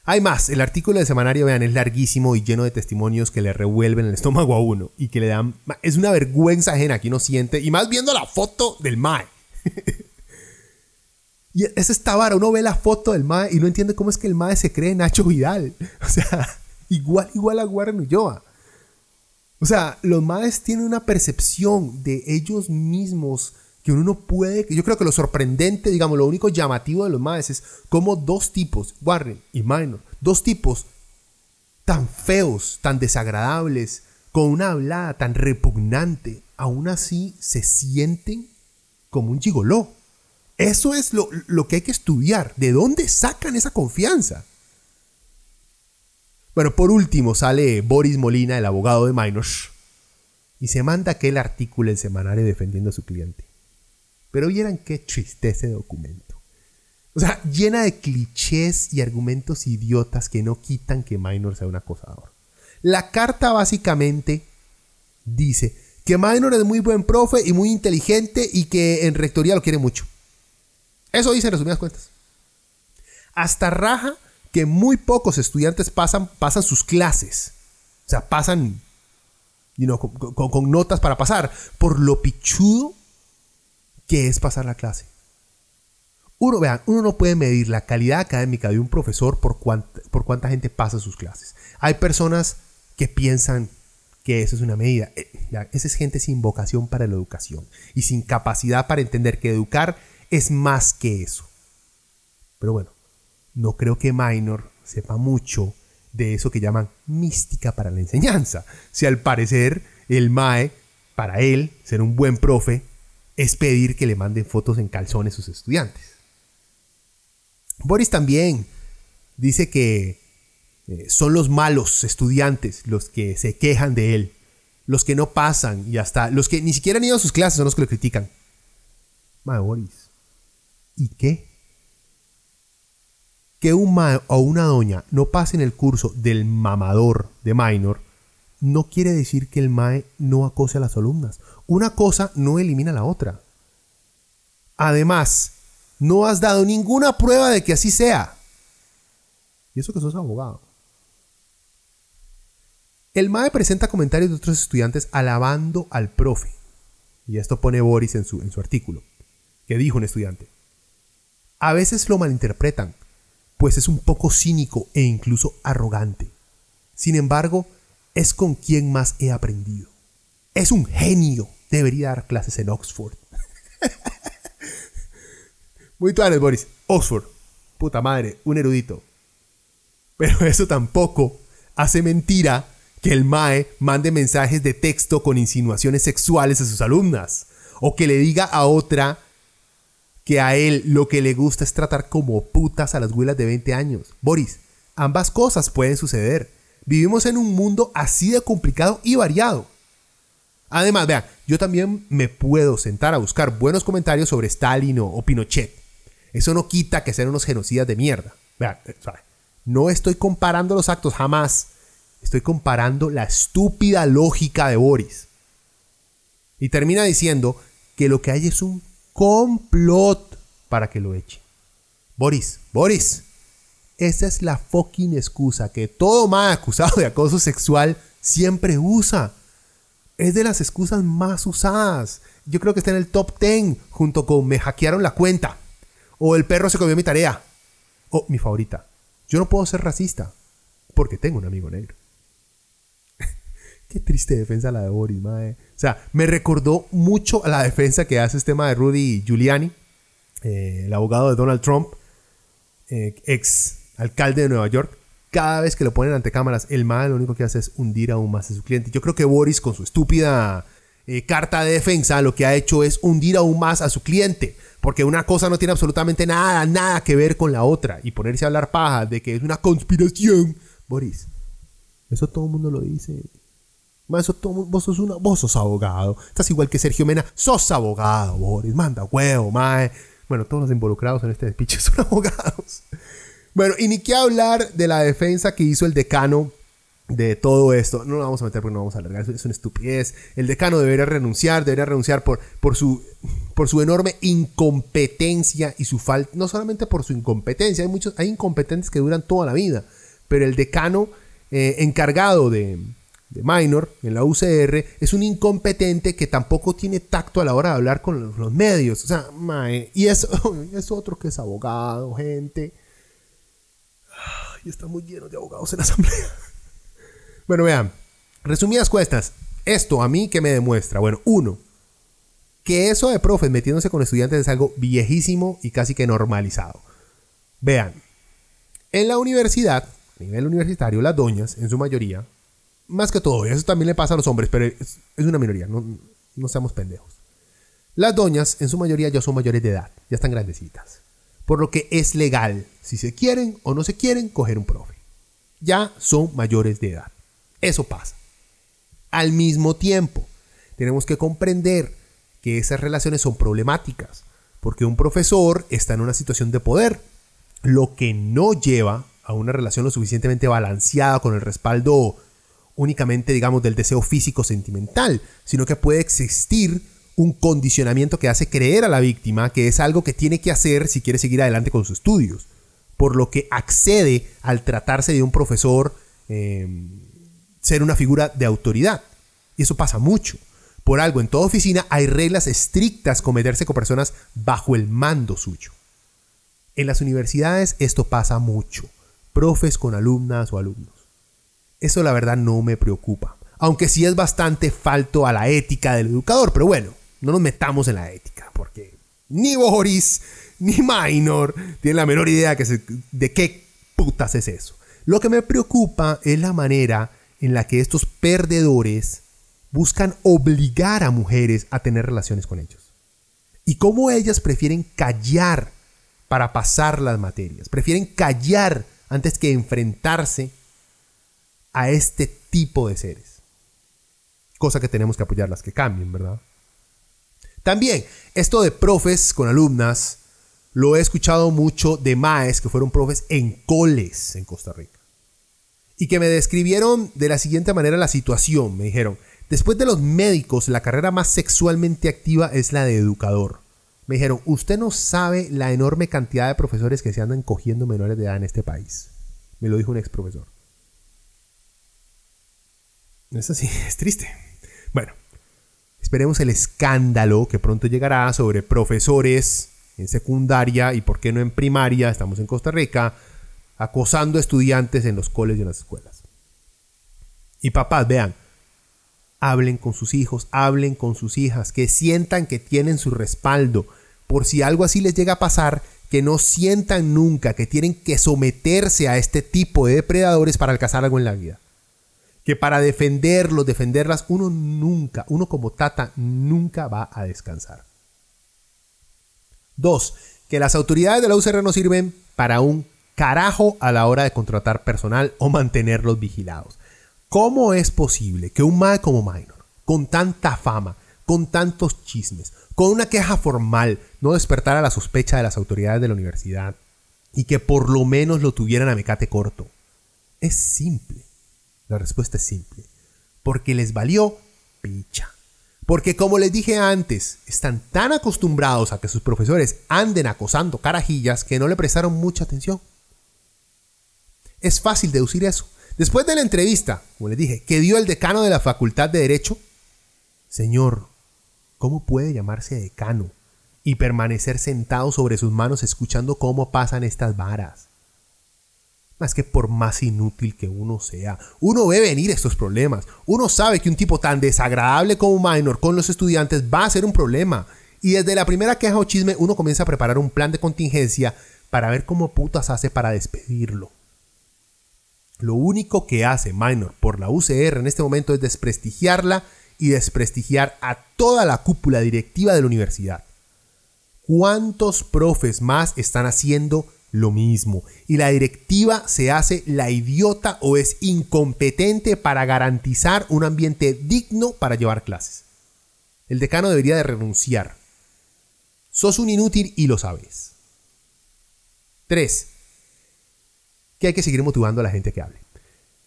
Hay más, el artículo del semanario, vean, es larguísimo y lleno de testimonios que le revuelven el estómago a uno y que le dan... Es una vergüenza ajena que uno siente, y más viendo la foto del Mae. (laughs) y es esta vara, uno ve la foto del Mae y no entiende cómo es que el Mae se cree Nacho Vidal. (laughs) O sea, igual, igual a Warren Ulloa. O sea, los Maes tienen una percepción de ellos mismos que uno no puede. Yo creo que lo sorprendente, digamos, lo único llamativo de los Maes es como dos tipos, Warren y Minor, dos tipos tan feos, tan desagradables, con una hablada tan repugnante, aún así se sienten como un gigoló. Eso es lo, lo que hay que estudiar. ¿De dónde sacan esa confianza? Bueno, por último sale Boris Molina, el abogado de Minors, y se manda aquel artículo en semanario defendiendo a su cliente. Pero vieran qué triste ese documento. O sea, llena de clichés y argumentos idiotas que no quitan que Minor sea un acosador. La carta básicamente dice que Minor es muy buen profe y muy inteligente y que en rectoría lo quiere mucho. Eso dice en resumidas cuentas. Hasta raja que muy pocos estudiantes pasan, sus clases. O sea, pasan con, notas para pasar por lo pichudo que es pasar la clase. Uno, vean, uno no puede medir la calidad académica de un profesor por cuánta, por cuánta gente pasa sus clases. Hay personas que piensan que eso es una medida. Eh, esa es gente sin vocación para la educación y sin capacidad para entender que educar es más que eso. Pero bueno, no creo que Minor sepa mucho de eso que llaman mística para la enseñanza. Si al parecer el MAE, para él, ser un buen profe, es pedir que le manden fotos en calzones a sus estudiantes. Boris también dice que eh, son los malos estudiantes los que se quejan de él, los que no pasan y hasta los que ni siquiera han ido a sus clases son los que lo critican. Madre Boris, ¿y qué? Que un ma o una doña no pasen el curso del mamador de minor no quiere decir que el MAE no acose a las alumnas. Una cosa no elimina la otra. Además, no has dado ninguna prueba de que así sea. Y eso que sos abogado. El MAE presenta comentarios de otros estudiantes alabando al profe. Y esto pone Boris en su, en su artículo. Que dijo un estudiante. A veces lo malinterpretan, pues es un poco cínico e incluso arrogante. Sin embargo, es con quien más he aprendido. Es un genio. Debería dar clases en Oxford. (laughs) Muy claro, Boris. Oxford. Puta madre, un erudito. Pero eso tampoco hace mentira que el MAE mande mensajes de texto con insinuaciones sexuales a sus alumnas. O que le diga a otra que a él lo que le gusta es tratar como putas a las huelas de 20 años. Boris, ambas cosas pueden suceder. Vivimos en un mundo así de complicado y variado. Además, vean, yo también me puedo sentar a buscar buenos comentarios sobre Stalin o, Pinochet. Eso no quita que sean unos genocidas de mierda. Vean, eh, no estoy comparando los actos jamás. Estoy comparando la estúpida lógica de Boris. Y termina diciendo que lo que hay es un complot para que lo eche. Boris, Boris, esa es la fucking excusa que todo más acusado de acoso sexual siempre usa. Es de las excusas más usadas. Yo creo que está en el top 10 junto con me hackearon la cuenta. O el perro se comió mi tarea. O mi favorita. Yo no puedo ser racista porque tengo un amigo negro. Qué triste defensa la de Boris, madre. O sea, me recordó mucho a la defensa que hace este tema de Rudy Giuliani, eh, el abogado de Donald Trump, eh, ex alcalde de Nueva York, cada vez que lo ponen ante cámaras, el mal lo único que hace es hundir aún más a su cliente. Yo creo que Boris, con su estúpida eh, carta de defensa, lo que ha hecho es hundir aún más a su cliente. Porque una cosa no tiene absolutamente nada, nada que ver con la otra. Y ponerse a hablar paja de que es una conspiración. Boris, eso todo el mundo lo dice. Vos, sos una, vos sos abogado. Estás igual que Sergio Mena. Sos abogado, Boris. Manda huevo, mae. Bueno, todos los involucrados en este despiche (laughs) son abogados. Bueno, y ni qué hablar de la defensa que hizo el decano de todo esto. No lo vamos a meter porque no vamos a alargar, es una estupidez. El decano debería renunciar, debería renunciar por, por, su, por su enorme incompetencia y su falta, no solamente por su incompetencia, hay muchos, hay incompetentes que duran toda la vida, pero el decano eh, encargado de, de minor en la UCR es un incompetente que tampoco tiene tacto a la hora de hablar con los, medios. O sea, mae, y es, (laughs) es otro que es abogado, gente. Y estamos llenos de abogados en la asamblea. (laughs) Bueno, vean, resumidas cuestas, esto a mí que me demuestra, bueno, uno, que eso de profes metiéndose con estudiantes es algo viejísimo y casi que normalizado. Vean, en la universidad, a nivel universitario, las doñas, en su mayoría, más que todo, eso también le pasa a los hombres, pero es, una minoría, no, no seamos pendejos. Las doñas, en su mayoría, ya son mayores de edad, ya están grandecitas. Por lo que es legal, si se quieren o no se quieren, coger un profe. Ya son mayores de edad. Eso pasa. Al mismo tiempo, tenemos que comprender que esas relaciones son problemáticas, porque un profesor está en una situación de poder, lo que no lleva a una relación lo suficientemente balanceada con el respaldo únicamente, digamos, del deseo físico sentimental, sino que puede existir un condicionamiento que hace creer a la víctima que es algo que tiene que hacer si quiere seguir adelante con sus estudios, por lo que accede al tratarse de un profesor eh, ser una figura de autoridad. Y eso pasa mucho. Por algo, en toda oficina hay reglas estrictas con meterse con personas bajo el mando suyo. En las universidades esto pasa mucho. Profes con alumnas o alumnos. Eso la verdad no me preocupa. Aunque sí es bastante falto a la ética del educador. Pero bueno, no nos metamos en la ética. Porque ni Boris ni Minor tienen la menor idea de qué putas es eso. Lo que me preocupa es la manera en la que estos perdedores buscan obligar a mujeres a tener relaciones con ellos. Y cómo ellas prefieren callar para pasar las materias. Prefieren callar antes que enfrentarse a este tipo de seres. Cosa que tenemos que apoyar las que cambien, ¿verdad? También, esto de profes con alumnas, lo he escuchado mucho de maes que fueron profes en coles en Costa Rica y que me describieron de la siguiente manera la situación. Me dijeron, después de los médicos, la carrera más sexualmente activa es la de educador. Me dijeron, usted no sabe la enorme cantidad de profesores que se andan cogiendo menores de edad en este país. Me lo dijo un ex profesor. Es así, (laughs) es triste. Bueno, esperemos el escándalo que pronto llegará sobre profesores en secundaria y por qué no en primaria, estamos en Costa Rica, acosando estudiantes en los coles y en las escuelas. Y papás, vean, hablen con sus hijos, hablen con sus hijas, que sientan que tienen su respaldo, por si algo así les llega a pasar, que no sientan nunca que tienen que someterse a este tipo de depredadores para alcanzar algo en la vida. Que para defenderlos, defenderlas, uno nunca, uno como tata, nunca va a descansar. Dos, que las autoridades de la UCR no sirven para un carajo a la hora de contratar personal o mantenerlos vigilados. ¿Cómo es posible que un MAE como Minor, con tanta fama, con tantos chismes, con una queja formal, no despertara la sospecha de las autoridades de la universidad y que por lo menos lo tuvieran a mecate corto? Es simple. La respuesta es simple. Porque les valió picha. Porque como les dije antes, están tan acostumbrados a que sus profesores anden acosando carajillas que no le prestaron mucha atención. Es fácil deducir eso. Después de la entrevista, como les dije, que dio el decano de la Facultad de Derecho, Señor, ¿cómo puede llamarse decano y permanecer sentado sobre sus manos escuchando cómo pasan estas varas? Más que por más inútil que uno sea, uno ve venir estos problemas. Uno sabe que un tipo tan desagradable como Minor con los estudiantes va a ser un problema. Y desde la primera queja o chisme uno comienza a preparar un plan de contingencia para ver cómo putas hace para despedirlo. Lo único que hace Minor por la UCR en este momento es desprestigiarla y desprestigiar a toda la cúpula directiva de la universidad. ¿Cuántos profes más están haciendo lo mismo? Y la directiva se hace la idiota o es incompetente para garantizar un ambiente digno para llevar clases. El decano debería de renunciar. Sos un inútil y lo sabes. 3 que hay que seguir motivando a la gente que hable.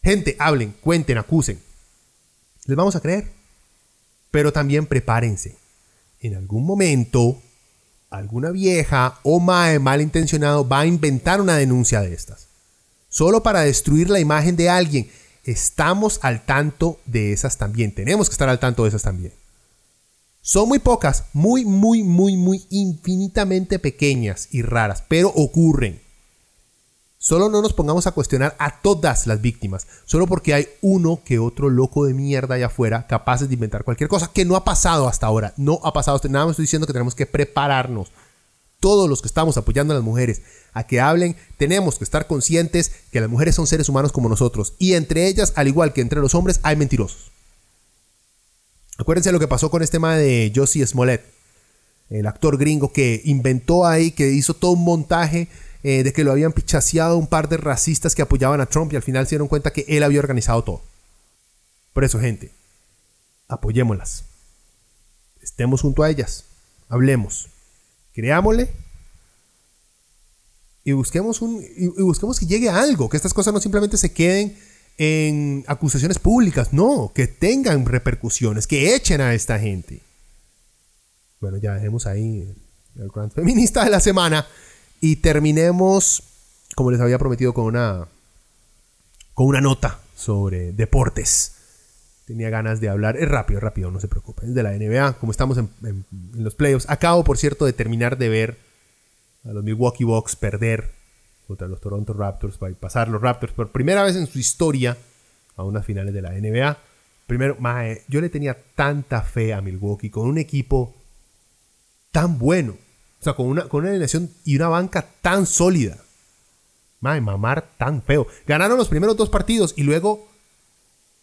Gente, hablen, cuenten, acusen. Les vamos a creer. Pero también prepárense. En algún momento, alguna vieja o mae malintencionado va a inventar una denuncia de estas. Solo para destruir la imagen de alguien. Estamos al tanto de esas también. Tenemos que estar al tanto de esas también. Son muy pocas, muy, muy, muy, muy infinitamente pequeñas y raras, pero ocurren. Solo no nos pongamos a cuestionar a todas las víctimas, solo porque hay uno que otro loco de mierda allá afuera capaces de inventar cualquier cosa que no ha pasado hasta ahora. No ha pasado, nada más estoy diciendo que tenemos que prepararnos. Todos los que estamos apoyando a las mujeres a que hablen, tenemos que estar conscientes que las mujeres son seres humanos como nosotros y entre ellas, al igual que entre los hombres, hay mentirosos. Acuérdense lo que pasó con este tema de Josie Smollett, el actor gringo que inventó ahí, que hizo todo un montaje eh, de que lo habían pichaseado un par de racistas que apoyaban a Trump y al final se dieron cuenta que él había organizado todo. Por eso, gente, apoyémoslas. Estemos junto a ellas. Hablemos. Creámosle. Y busquemos, un, y busquemos que llegue algo. Que estas cosas no simplemente se queden en acusaciones públicas. No, que tengan repercusiones. Que echen a esta gente. Bueno, ya dejemos ahí el gran feminista de la semana. Y terminemos, como les había prometido, con una, con una nota sobre deportes. Tenía ganas de hablar. Es rápido, rápido, no se preocupen. Es de la NBA, como estamos en, los playoffs. Acabo, por cierto, de terminar de ver a los Milwaukee Bucks perder contra los Toronto Raptors. Pasar los Raptors por primera vez en su historia a unas finales de la NBA. Primero, yo le tenía tanta fe a Milwaukee con un equipo tan bueno o sea, con una, con una alineación y una banca tan sólida. Mae, mamar tan feo. Ganaron los primeros dos partidos y luego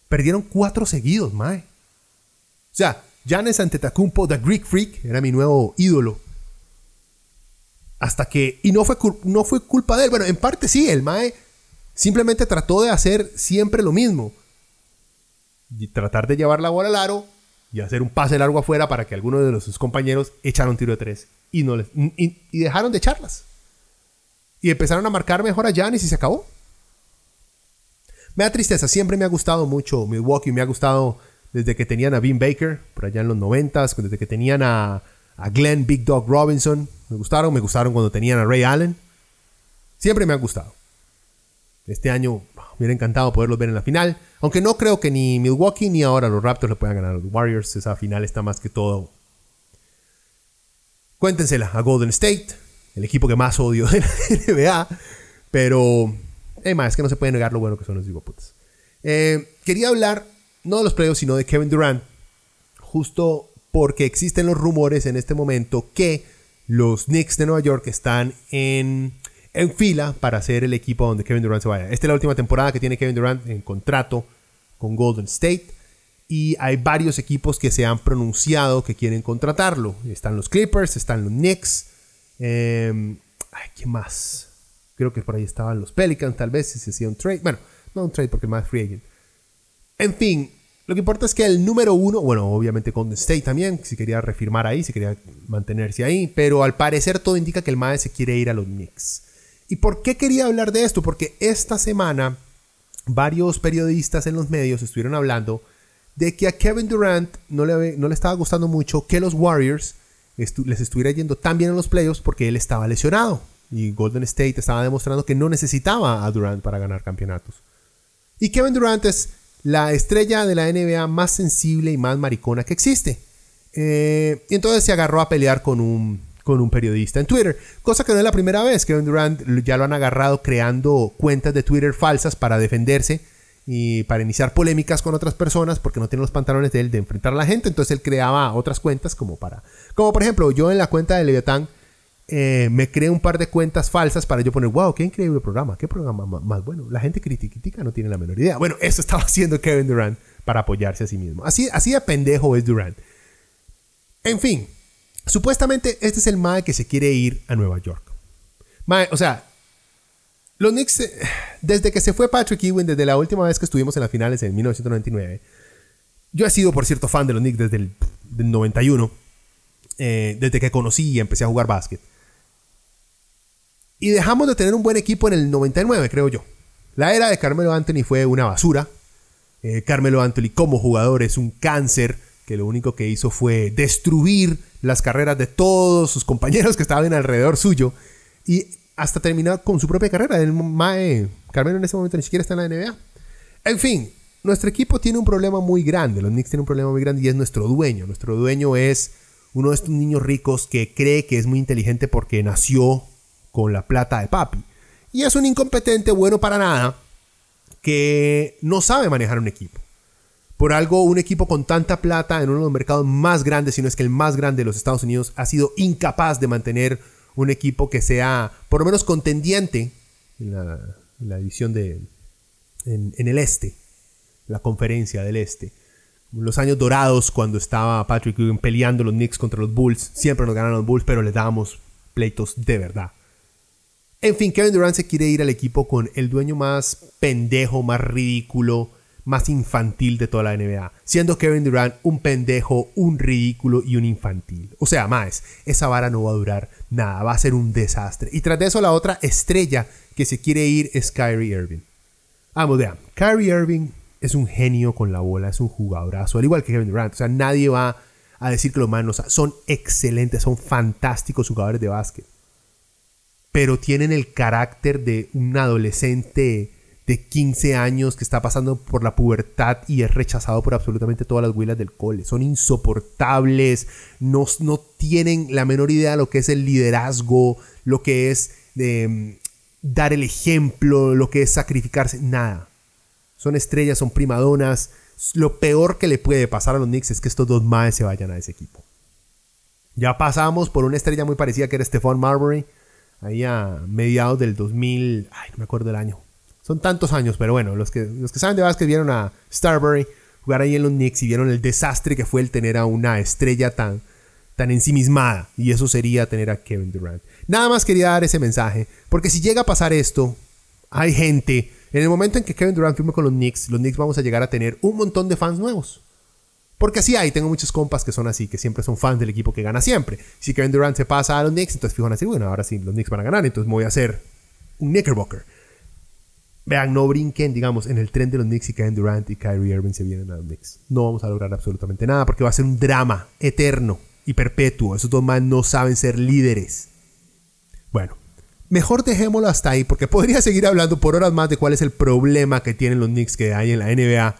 perdieron cuatro seguidos, mae. O sea, Giannis Antetokounmpo, The Greek Freak, era mi nuevo ídolo. Hasta que... Y no fue, no fue culpa de él. Bueno, en parte sí, el mae simplemente trató de hacer siempre lo mismo. Y tratar de llevar la bola al aro y hacer un pase largo afuera para que alguno de sus compañeros echara un tiro de tres y, no les, y, dejaron de echarlas. Y empezaron a marcar mejor a Giannis y se acabó. Me da tristeza, siempre me ha gustado mucho Milwaukee, me ha gustado desde que tenían a Bean Baker, por allá en los 90 desde que tenían a, a Glenn Big Dog Robinson, me gustaron, me gustaron cuando tenían a Ray Allen. Siempre me ha gustado. Este año me hubiera encantado poderlos ver en la final, aunque no creo que ni Milwaukee ni ahora los Raptors le puedan ganar a los Warriors. Esa final está más que todo Cuéntensela a Golden State, el equipo que más odio de la (laughs) NBA. Pero, eh, es que no se puede negar lo bueno que son los hipoputas. Eh, quería hablar, no de los playoffs, sino de Kevin Durant. Justo porque existen los rumores en este momento que los Knicks de Nueva York están en, en fila para ser el equipo donde Kevin Durant se vaya. Esta es la última temporada que tiene Kevin Durant en contrato con Golden State y hay varios equipos que se han pronunciado que quieren contratarlo. Están los Clippers, están los Knicks. Eh, ay, ¿qué más? Creo que por ahí estaban los Pelicans, tal vez, si se hacía un trade. Bueno, no un trade porque más free agent. En fin, lo que importa es que el número uno, bueno, obviamente con State también, si quería refirmar ahí, si quería mantenerse ahí, pero al parecer todo indica que el MAE se quiere ir a los Knicks. ¿Y por qué quería hablar de esto? Porque esta semana varios periodistas en los medios estuvieron hablando de que a Kevin Durant no le, no le estaba gustando mucho que los Warriors les estuviera yendo tan bien en los playoffs porque él estaba lesionado. Y Golden State estaba demostrando que no necesitaba a Durant para ganar campeonatos. Y Kevin Durant es la estrella de la NBA más sensible y más maricona que existe. Eh, y entonces se agarró a pelear con un, con un periodista en Twitter. Cosa que no es la primera vez. Kevin Durant ya lo han agarrado creando cuentas de Twitter falsas para defenderse y para iniciar polémicas con otras personas porque no tiene los pantalones de él de enfrentar a la gente. Entonces él creaba otras cuentas como para... Como por ejemplo, yo en la cuenta de Leviatán eh, me creé un par de cuentas falsas para yo poner, wow, qué increíble programa, qué programa más, bueno. La gente critica, no tiene la menor idea. Bueno, eso estaba (laughs) haciendo Kevin Durant para apoyarse a sí mismo. Así, así de pendejo es Durant. En fin, supuestamente este es el Mae que se quiere ir a Nueva York. Mae, o sea, los Knicks, eh, desde que se fue Patrick Ewing, desde la última vez que estuvimos en las finales en 1999, yo he sido, por cierto, fan de los Knicks desde el 91, eh, desde que conocí y empecé a jugar básquet. Y dejamos de tener un buen equipo en el 99, creo yo. La era de Carmelo Anthony fue una basura. Eh, Carmelo Anthony como jugador es un cáncer que lo único que hizo fue destruir las carreras de todos sus compañeros que estaban alrededor suyo y hasta terminar con su propia carrera. El Mae, Carmelo en ese momento ni siquiera está en la NBA. En fin, nuestro equipo tiene un problema muy grande. Los Knicks tienen un problema muy grande y es nuestro dueño. Nuestro dueño es uno de estos niños ricos que cree que es muy inteligente porque nació con la plata de papi. Y es un incompetente bueno para nada que no sabe manejar un equipo. Por algo, un equipo con tanta plata en uno de los mercados más grandes, si no es que el más grande de los Estados Unidos, ha sido incapaz de mantener un equipo que sea por lo menos contendiente en la, división de, en, el este, la conferencia del este. Los años dorados, cuando estaba Patrick peleando los Knicks contra los Bulls, siempre nos ganaron los Bulls, pero les dábamos pleitos de verdad. En fin, Kevin Durant se quiere ir al equipo con el dueño más pendejo, más ridículo, más infantil de toda la NBA. Siendo Kevin Durant un pendejo, un ridículo y un infantil. O sea, más, esa vara no va a durar nada, va a ser un desastre. Y tras de eso, la otra estrella que se quiere ir es Kyrie Irving. Vamos, vean, Kyrie Irving es un genio con la bola, es un jugadorazo, al igual que Kevin Durant. O sea, nadie va a decir que los manos son excelentes, son fantásticos jugadores de básquet pero tienen el carácter de un adolescente de 15 años que está pasando por la pubertad y es rechazado por absolutamente todas las huilas del cole. Son insoportables, no, no tienen la menor idea de lo que es el liderazgo, lo que es em, dar el ejemplo, lo que es sacrificarse, nada. Son estrellas, son primadonas. Lo peor que le puede pasar a los Knicks es que estos dos más se vayan a ese equipo. Ya pasamos por una estrella muy parecida que era Stephon Marbury ahí a mediados del 2000, ay, no me acuerdo del año. Son tantos años, pero bueno, los que, los que saben de básquet vieron a Starbury jugar ahí en los Knicks y vieron el desastre que fue el tener a una estrella tan, tan ensimismada. Y eso sería tener a Kevin Durant. Nada más quería dar ese mensaje, porque si llega a pasar esto, hay gente, en el momento en que Kevin Durant firme con los Knicks, los Knicks vamos a llegar a tener un montón de fans nuevos. Porque así hay, tengo muchos compas que son así, que siempre son fans del equipo que gana siempre. Si Kevin Durant se pasa a los Knicks, entonces fijan así, bueno, ahora sí, los Knicks van a ganar, entonces me voy a hacer un Knickerbocker. Vean, no brinquen, digamos, en el tren de los Knicks y Kevin Durant y Kyrie Irving se vienen a los Knicks. No vamos a lograr absolutamente nada porque va a ser un drama eterno y perpetuo. Esos dos más no saben ser líderes. Bueno, mejor dejémoslo hasta ahí porque podría seguir hablando por horas más de cuál es el problema que tienen los Knicks que hay en la NBA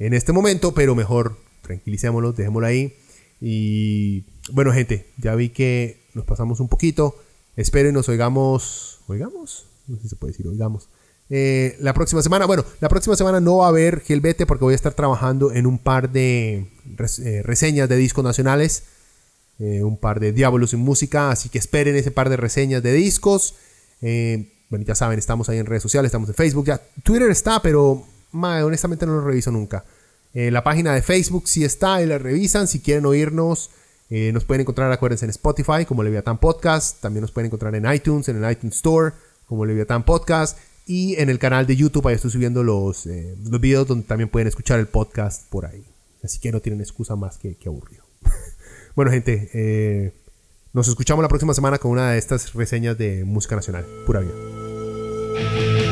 en este momento, pero mejor tranquilicémoslo, dejémoslo ahí. Y bueno, gente, ya vi que nos pasamos un poquito. Espero y nos oigamos. ¿Oigamos? No sé si se puede decir, oigamos. Eh, la próxima semana, bueno, la próxima semana no va a haber Gelbete porque voy a estar trabajando en un par de eh, reseñas de discos nacionales. Eh, un par de Diablos en música, así que esperen ese par de reseñas de discos. bueno, ya saben, estamos ahí en redes sociales, estamos en Facebook, ya Twitter está, pero honestamente no lo reviso nunca. La página de Facebook sí está y la revisan. Si quieren oírnos, nos pueden encontrar, acuérdense, en Spotify como Leviathan Podcast. También nos pueden encontrar en iTunes, en el iTunes Store como Leviathan Podcast. Y en el canal de YouTube, ahí estoy subiendo los, eh, los videos donde también pueden escuchar el podcast por ahí. Así que no tienen excusa más que, que aburrido. (laughs) bueno, gente, nos escuchamos la próxima semana con una de estas reseñas de música nacional. Pura vida.